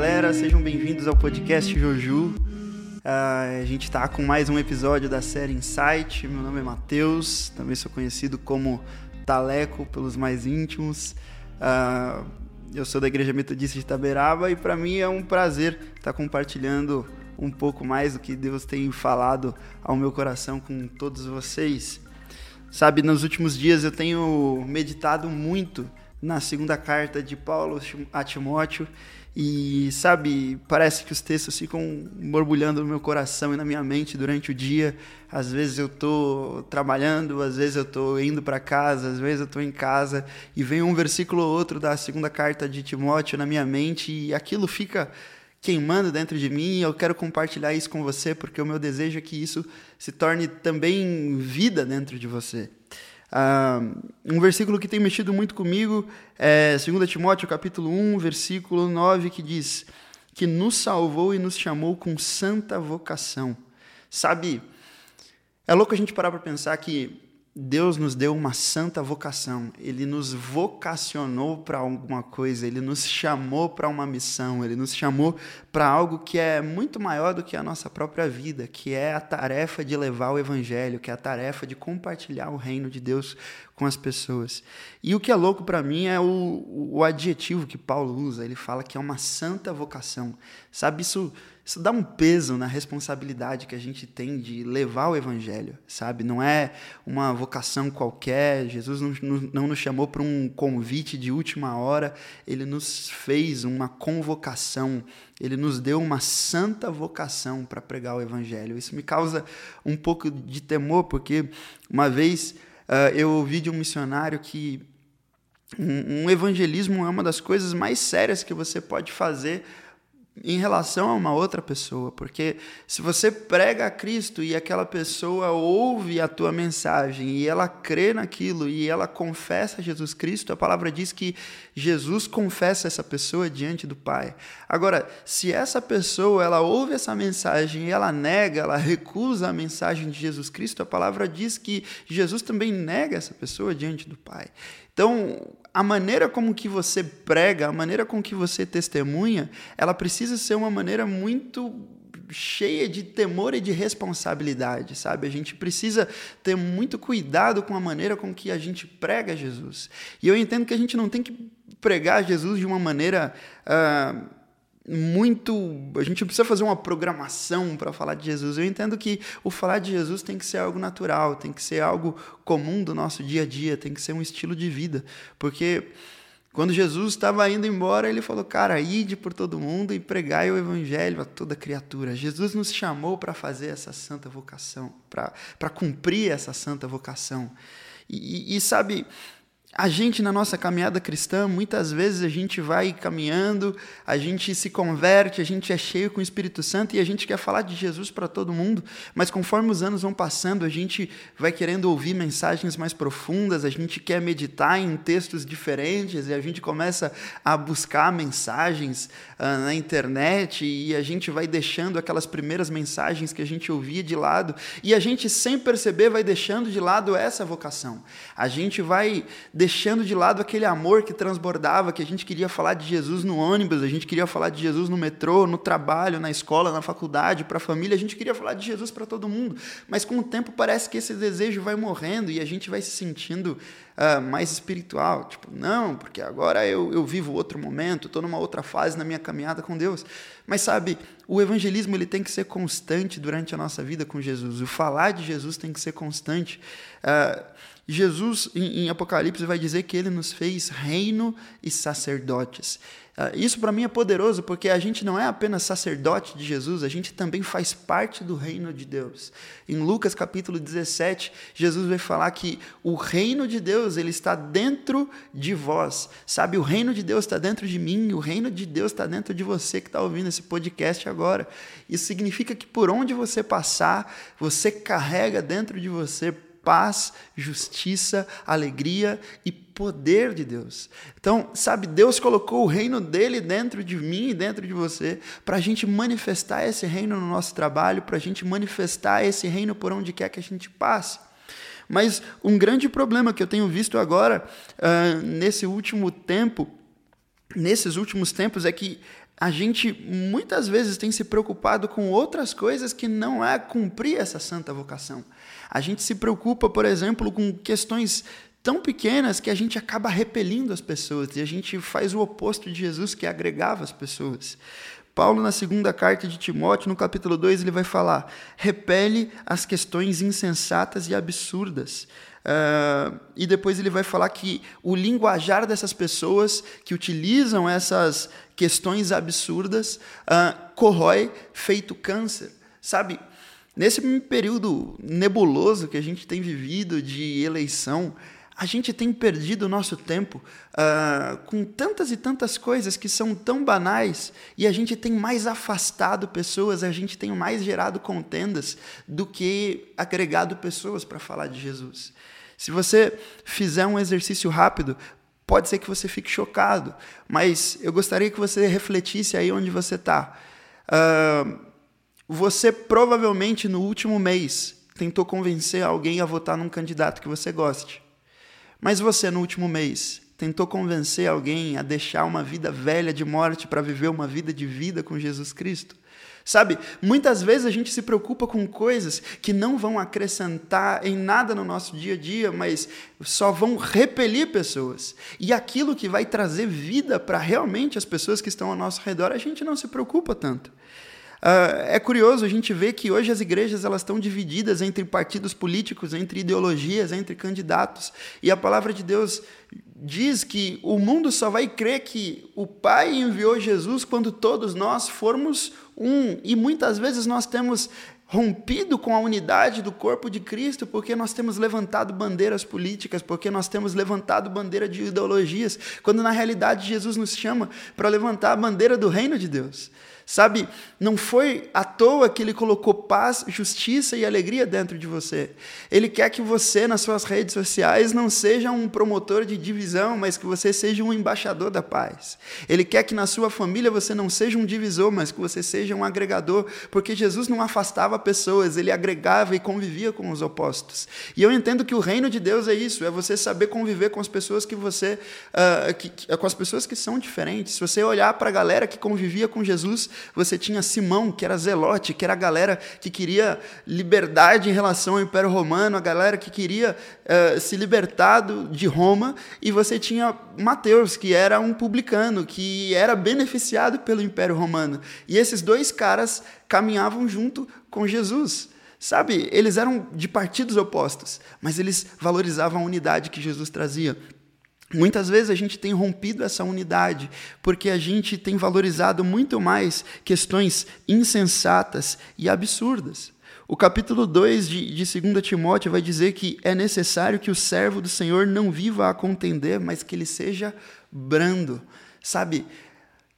galera, sejam bem-vindos ao podcast Joju. Uh, a gente está com mais um episódio da série Insight. Meu nome é Matheus, também sou conhecido como Taleco pelos mais íntimos. Uh, eu sou da Igreja Metodista de Itaberaba e para mim é um prazer estar compartilhando um pouco mais do que Deus tem falado ao meu coração com todos vocês. Sabe, nos últimos dias eu tenho meditado muito na segunda carta de Paulo a Timóteo e, sabe, parece que os textos ficam borbulhando no meu coração e na minha mente durante o dia. Às vezes eu estou trabalhando, às vezes eu estou indo para casa, às vezes eu estou em casa e vem um versículo ou outro da segunda carta de Timóteo na minha mente e aquilo fica queimando dentro de mim e eu quero compartilhar isso com você porque o meu desejo é que isso se torne também vida dentro de você. Um versículo que tem mexido muito comigo é 2 Timóteo capítulo 1, versículo 9, que diz que nos salvou e nos chamou com santa vocação. Sabe, é louco a gente parar para pensar que Deus nos deu uma santa vocação, Ele nos vocacionou para alguma coisa, Ele nos chamou para uma missão, Ele nos chamou para algo que é muito maior do que a nossa própria vida, que é a tarefa de levar o Evangelho, que é a tarefa de compartilhar o reino de Deus com as pessoas. E o que é louco para mim é o, o adjetivo que Paulo usa, ele fala que é uma santa vocação. Sabe, isso isso dá um peso na responsabilidade que a gente tem de levar o evangelho, sabe? Não é uma vocação qualquer. Jesus não, não nos chamou para um convite de última hora, ele nos fez uma convocação, ele nos deu uma santa vocação para pregar o evangelho. Isso me causa um pouco de temor, porque uma vez uh, eu ouvi de um missionário que um, um evangelismo é uma das coisas mais sérias que você pode fazer em relação a uma outra pessoa, porque se você prega a Cristo e aquela pessoa ouve a tua mensagem e ela crê naquilo e ela confessa Jesus Cristo, a palavra diz que Jesus confessa essa pessoa diante do Pai. Agora, se essa pessoa ela ouve essa mensagem e ela nega, ela recusa a mensagem de Jesus Cristo, a palavra diz que Jesus também nega essa pessoa diante do Pai. Então, a maneira como que você prega, a maneira com que você testemunha, ela precisa ser uma maneira muito cheia de temor e de responsabilidade, sabe? A gente precisa ter muito cuidado com a maneira com que a gente prega Jesus. E eu entendo que a gente não tem que pregar Jesus de uma maneira uh, muito. A gente precisa fazer uma programação para falar de Jesus. Eu entendo que o falar de Jesus tem que ser algo natural, tem que ser algo comum do nosso dia a dia, tem que ser um estilo de vida. Porque quando Jesus estava indo embora, ele falou: Cara, ide por todo mundo e pregai o evangelho a toda criatura. Jesus nos chamou para fazer essa santa vocação, para cumprir essa santa vocação. e, e sabe a gente, na nossa caminhada cristã, muitas vezes a gente vai caminhando, a gente se converte, a gente é cheio com o Espírito Santo e a gente quer falar de Jesus para todo mundo, mas conforme os anos vão passando, a gente vai querendo ouvir mensagens mais profundas, a gente quer meditar em textos diferentes e a gente começa a buscar mensagens uh, na internet e a gente vai deixando aquelas primeiras mensagens que a gente ouvia de lado e a gente, sem perceber, vai deixando de lado essa vocação. A gente vai deixando de lado aquele amor que transbordava, que a gente queria falar de Jesus no ônibus, a gente queria falar de Jesus no metrô, no trabalho, na escola, na faculdade, para a família, a gente queria falar de Jesus para todo mundo. Mas com o tempo parece que esse desejo vai morrendo e a gente vai se sentindo uh, mais espiritual. Tipo, não, porque agora eu, eu vivo outro momento, estou numa outra fase na minha caminhada com Deus. Mas sabe, o evangelismo ele tem que ser constante durante a nossa vida com Jesus. O falar de Jesus tem que ser constante. Uh, Jesus, em, em, Apocalipse, vai dizer que ele nos fez reino e sacerdotes. Uh, isso para mim é poderoso, porque a gente não é apenas sacerdote de Jesus, a gente também faz parte do reino de Deus. Em Lucas capítulo 17, Jesus vai falar que o reino de Deus ele está dentro de vós. Sabe, o reino de Deus está dentro de mim, o reino de Deus está dentro de você que está ouvindo esse podcast agora. Isso significa que por onde você passar, você carrega dentro de você paz, justiça, alegria e poder de Deus. Então, sabe, Deus colocou o reino dele dentro de mim e dentro de você para a gente manifestar esse reino no nosso trabalho, para a gente manifestar esse reino por onde quer que a gente passe. Mas um grande problema que eu tenho visto agora, uh, nesse último tempo, nesses últimos tempos, é que a gente muitas vezes tem se preocupado com outras coisas que não é cumprir essa santa vocação. A gente se preocupa, por exemplo, com questões tão pequenas que a gente acaba repelindo as pessoas e a gente faz o oposto de Jesus, que agregava as pessoas. Paulo, na segunda carta de Timóteo, no capítulo 2, ele vai falar: repele as questões insensatas e absurdas. Uh, e depois ele vai falar que o linguajar dessas pessoas que utilizam essas questões absurdas uh, corrói feito câncer. Sabe, nesse período nebuloso que a gente tem vivido de eleição, a gente tem perdido o nosso tempo uh, com tantas e tantas coisas que são tão banais e a gente tem mais afastado pessoas, a gente tem mais gerado contendas do que agregado pessoas para falar de Jesus. Se você fizer um exercício rápido, pode ser que você fique chocado, mas eu gostaria que você refletisse aí onde você está. Uh, você provavelmente no último mês tentou convencer alguém a votar num candidato que você goste. Mas você, no último mês, tentou convencer alguém a deixar uma vida velha de morte para viver uma vida de vida com Jesus Cristo? Sabe, muitas vezes a gente se preocupa com coisas que não vão acrescentar em nada no nosso dia a dia, mas só vão repelir pessoas. E aquilo que vai trazer vida para realmente as pessoas que estão ao nosso redor, a gente não se preocupa tanto. Uh, é curioso a gente ver que hoje as igrejas elas estão divididas entre partidos políticos, entre ideologias, entre candidatos. E a palavra de Deus diz que o mundo só vai crer que o Pai enviou Jesus quando todos nós formos um. E muitas vezes nós temos rompido com a unidade do corpo de Cristo, porque nós temos levantado bandeiras políticas, porque nós temos levantado bandeira de ideologias, quando na realidade Jesus nos chama para levantar a bandeira do reino de Deus. Sabe, não foi à toa que ele colocou paz, justiça e alegria dentro de você. Ele quer que você, nas suas redes sociais, não seja um promotor de divisão, mas que você seja um embaixador da paz. Ele quer que na sua família você não seja um divisor, mas que você seja um agregador, porque Jesus não afastava pessoas, ele agregava e convivia com os opostos. E eu entendo que o reino de Deus é isso, é você saber conviver com as pessoas que você, uh, que, com as pessoas que são diferentes. Se você olhar para a galera que convivia com Jesus, você tinha Simão, que era zelote, que era a galera que queria liberdade em relação ao Império Romano, a galera que queria uh, se libertar de Roma, e você tinha Mateus, que era um publicano, que era beneficiado pelo Império Romano. E esses dois caras caminhavam junto com Jesus. Sabe, eles eram de partidos opostos, mas eles valorizavam a unidade que Jesus trazia. Muitas vezes a gente tem rompido essa unidade porque a gente tem valorizado muito mais questões insensatas e absurdas. O capítulo 2 de, de 2 Timóteo vai dizer que é necessário que o servo do Senhor não viva a contender, mas que ele seja brando. Sabe,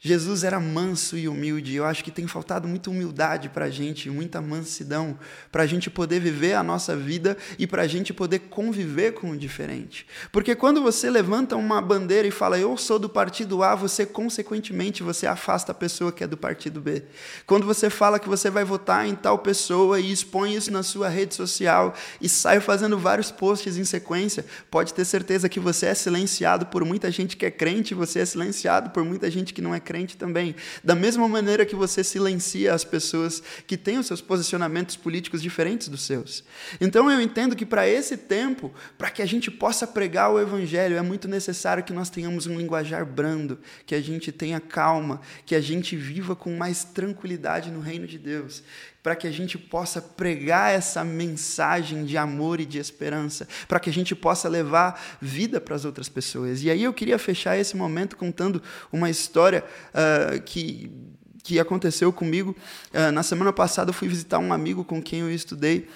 Jesus era manso e humilde. Eu acho que tem faltado muita humildade para a gente, muita mansidão, para a gente poder viver a nossa vida e para a gente poder conviver com o diferente. Porque quando você levanta uma bandeira e fala, eu sou do partido A, você, consequentemente, você afasta a pessoa que é do partido B. Quando você fala que você vai votar em tal pessoa e expõe isso na sua rede social e sai fazendo vários posts em sequência, pode ter certeza que você é silenciado por muita gente que é crente, você é silenciado por muita gente que não é crente crente também. Da mesma maneira que você silencia as pessoas que têm os seus posicionamentos políticos diferentes dos seus. Então eu entendo que para esse tempo, para que a gente possa pregar o evangelho, é muito necessário que nós tenhamos um linguajar brando, que a gente tenha calma, que a gente viva com mais tranquilidade no reino de Deus para que a gente possa pregar essa mensagem de amor e de esperança, para que a gente possa levar vida para as outras pessoas. E aí eu queria fechar esse momento contando uma história uh, que, que aconteceu comigo. Uh, na semana passada eu fui visitar um amigo com quem eu estudei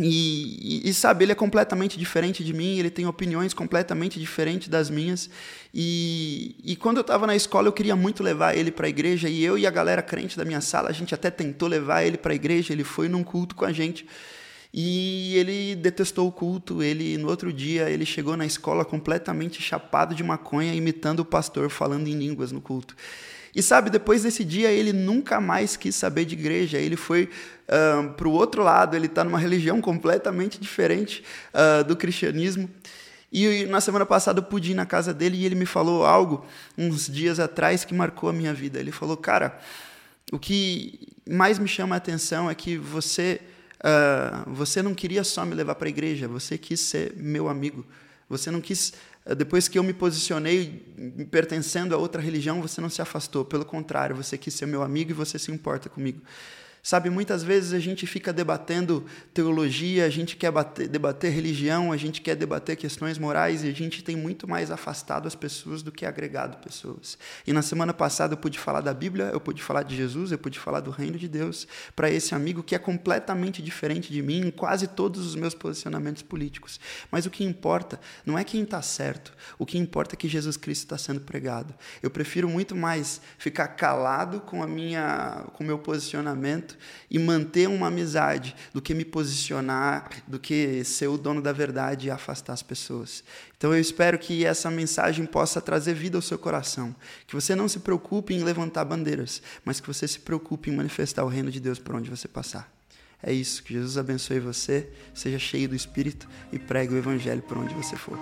e, e, sabe, ele é completamente diferente de mim, ele tem opiniões completamente diferentes das minhas. E, e quando eu estava na escola, eu queria muito levar ele para a igreja, e eu e a galera crente da minha sala, a gente até tentou levar ele para a igreja, ele foi num culto com a gente. E ele detestou o culto, ele no outro dia ele chegou na escola completamente chapado de maconha, imitando o pastor falando em línguas no culto. E sabe, depois desse dia ele nunca mais quis saber de igreja. Ele foi uh, para o outro lado, ele está numa religião completamente diferente uh, do cristianismo. E na semana passada eu pude ir na casa dele e ele me falou algo uns dias atrás que marcou a minha vida. Ele falou, cara, o que mais me chama a atenção é que você, uh, você não queria só me levar para a igreja, você quis ser meu amigo. Você não quis, depois que eu me posicionei pertencendo a outra religião, você não se afastou. Pelo contrário, você quis ser meu amigo e você se importa comigo. Sabe, muitas vezes a gente fica debatendo teologia, a gente quer bater, debater religião, a gente quer debater questões morais e a gente tem muito mais afastado as pessoas do que agregado pessoas. E na semana passada eu pude falar da Bíblia, eu pude falar de Jesus, eu pude falar do reino de Deus para esse amigo que é completamente diferente de mim em quase todos os meus posicionamentos políticos. Mas o que importa não é quem está certo, o que importa é que Jesus Cristo está sendo pregado. Eu prefiro muito mais ficar calado com a minha, com o meu posicionamento e manter uma amizade do que me posicionar, do que ser o dono da verdade e afastar as pessoas. Então eu espero que essa mensagem possa trazer vida ao seu coração, que você não se preocupe em levantar bandeiras, mas que você se preocupe em manifestar o reino de Deus por onde você passar. É isso, que Jesus abençoe você, seja cheio do Espírito e pregue o Evangelho por onde você for.